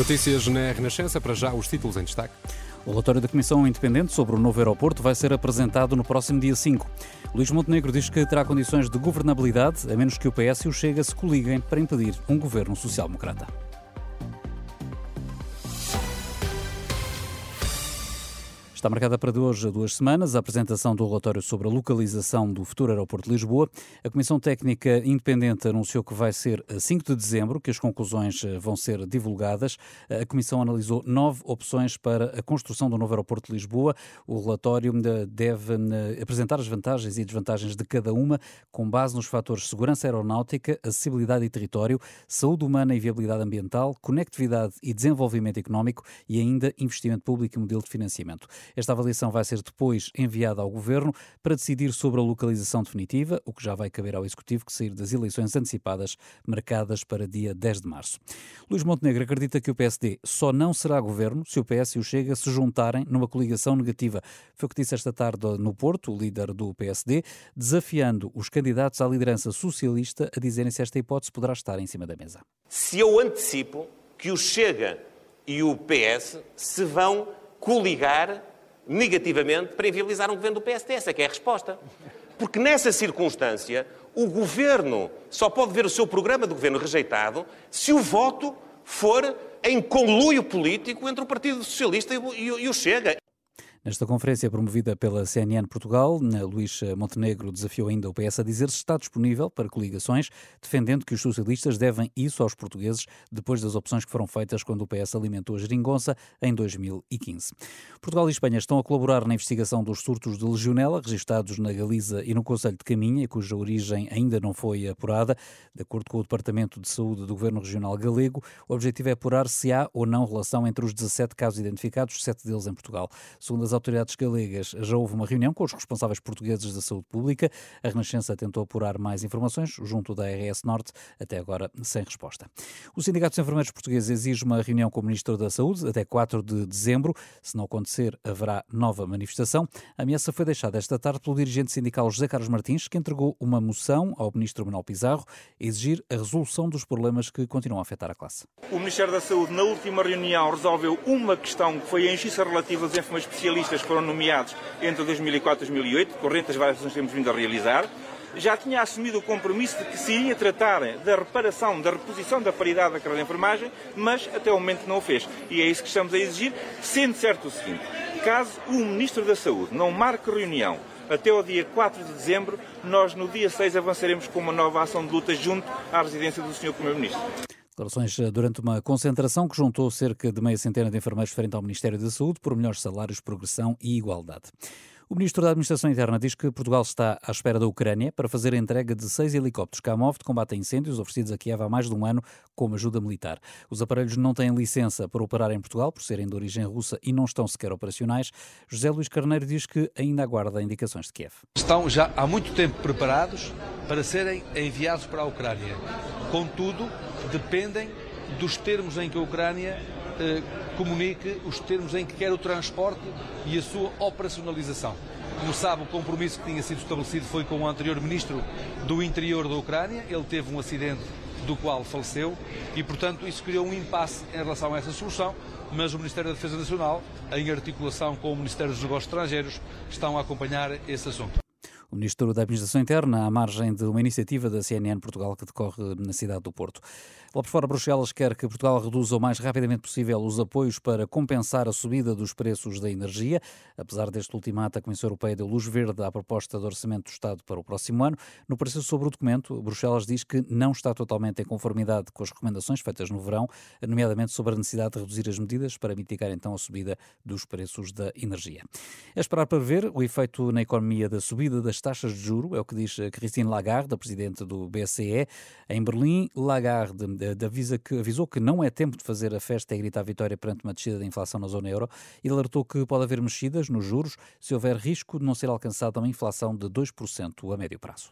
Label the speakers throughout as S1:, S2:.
S1: Notícias na Renascença, para já os títulos em destaque.
S2: O relatório da Comissão Independente sobre o novo aeroporto vai ser apresentado no próximo dia 5. Luís Montenegro diz que terá condições de governabilidade, a menos que o PS e o Chega se coliguem para impedir um governo social-democrata. Está marcada para de hoje a duas semanas a apresentação do relatório sobre a localização do futuro aeroporto de Lisboa. A Comissão Técnica Independente anunciou que vai ser a 5 de dezembro que as conclusões eh, vão ser divulgadas. A Comissão analisou nove opções para a construção do novo aeroporto de Lisboa. O relatório eh, deve eh, apresentar as vantagens e desvantagens de cada uma, com base nos fatores segurança aeronáutica, acessibilidade e território, saúde humana e viabilidade ambiental, conectividade e desenvolvimento económico e ainda investimento público e modelo de financiamento. Esta avaliação vai ser depois enviada ao Governo para decidir sobre a localização definitiva, o que já vai caber ao Executivo que sair das eleições antecipadas marcadas para dia 10 de março. Luís Montenegro acredita que o PSD só não será Governo se o PS e o Chega se juntarem numa coligação negativa. Foi o que disse esta tarde no Porto, o líder do PSD, desafiando os candidatos à liderança socialista a dizerem se esta hipótese poderá estar em cima da mesa.
S3: Se eu antecipo que o Chega e o PS se vão coligar negativamente para inviabilizar um governo do PSD. Essa é que é a resposta. Porque nessa circunstância, o governo só pode ver o seu programa de governo rejeitado se o voto for em conluio político entre o Partido Socialista e o Chega.
S2: Nesta conferência promovida pela CNN Portugal, Luís Montenegro desafiou ainda o PS a dizer se está disponível para coligações, defendendo que os socialistas devem isso aos portugueses depois das opções que foram feitas quando o PS alimentou a geringonça em 2015. Portugal e Espanha estão a colaborar na investigação dos surtos de legionela registados na Galiza e no Conselho de Caminha, cuja origem ainda não foi apurada. De acordo com o Departamento de Saúde do Governo Regional Galego, o objetivo é apurar se há ou não relação entre os 17 casos identificados, sete deles em Portugal. Segundo as autoridades galegas, já houve uma reunião com os responsáveis portugueses da saúde pública. A Renascença tentou apurar mais informações junto da RS Norte, até agora sem resposta. O Sindicato dos Enfermeiros Portugueses exige uma reunião com o Ministro da Saúde até 4 de dezembro. Se não acontecer, haverá nova manifestação. A ameaça foi deixada esta tarde pelo dirigente sindical José Carlos Martins, que entregou uma moção ao Ministro Manuel Pizarro a exigir a resolução dos problemas que continuam a afetar a classe.
S4: O Ministério da Saúde, na última reunião, resolveu uma questão que foi a injustiça relativa aos enfermeiros especialistas especialistas que foram nomeados entre 2004 e 2008, corrente as várias ações que temos vindo a realizar, já tinha assumido o compromisso de que se iria tratar da reparação, da reposição da paridade da carreira de enfermagem, mas até o momento não o fez. E é isso que estamos a exigir, sendo certo o seguinte, caso o Ministro da Saúde não marque reunião até o dia 4 de dezembro, nós no dia 6 avançaremos com uma nova ação de luta junto à residência do Sr. Primeiro-Ministro.
S2: Declarações eh, durante uma concentração que juntou cerca de meia centena de enfermeiros frente ao Ministério da Saúde por melhores salários, progressão e igualdade. O Ministro da Administração Interna diz que Portugal está à espera da Ucrânia para fazer a entrega de seis helicópteros Kamov de combate a incêndios oferecidos a Kiev há mais de um ano como ajuda militar. Os aparelhos não têm licença para operar em Portugal, por serem de origem russa e não estão sequer operacionais. José Luís Carneiro diz que ainda aguarda indicações de Kiev.
S5: Estão já há muito tempo preparados para serem enviados para a Ucrânia. Contudo, dependem dos termos em que a Ucrânia eh, comunique os termos em que quer o transporte e a sua operacionalização. Como sabe, o compromisso que tinha sido estabelecido foi com o anterior ministro do interior da Ucrânia. Ele teve um acidente do qual faleceu e, portanto, isso criou um impasse em relação a essa solução. Mas o Ministério da Defesa Nacional, em articulação com o Ministério dos Negócios Estrangeiros, estão a acompanhar esse assunto.
S2: O Ministro da Administração Interna, à margem de uma iniciativa da CNN Portugal que decorre na cidade do Porto. Lá por fora, Bruxelas quer que Portugal reduza o mais rapidamente possível os apoios para compensar a subida dos preços da energia. Apesar deste ultimato, a Comissão Europeia deu luz verde à proposta de orçamento do Estado para o próximo ano. No parecer sobre o documento, Bruxelas diz que não está totalmente em conformidade com as recomendações feitas no verão, nomeadamente sobre a necessidade de reduzir as medidas para mitigar então a subida dos preços da energia. É esperar para ver o efeito na economia da subida das taxas de juro, é o que diz Christine Lagarde, a presidente do BCE. Em Berlim, Lagarde avisa que, avisou que não é tempo de fazer a festa e gritar vitória perante uma descida da inflação na zona euro e alertou que pode haver mexidas nos juros se houver risco de não ser alcançada uma inflação de 2% a médio prazo.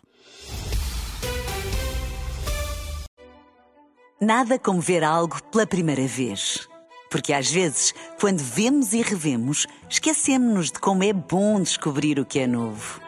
S6: Nada como ver algo pela primeira vez. Porque às vezes, quando vemos e revemos, esquecemos-nos de como é bom descobrir o que é novo.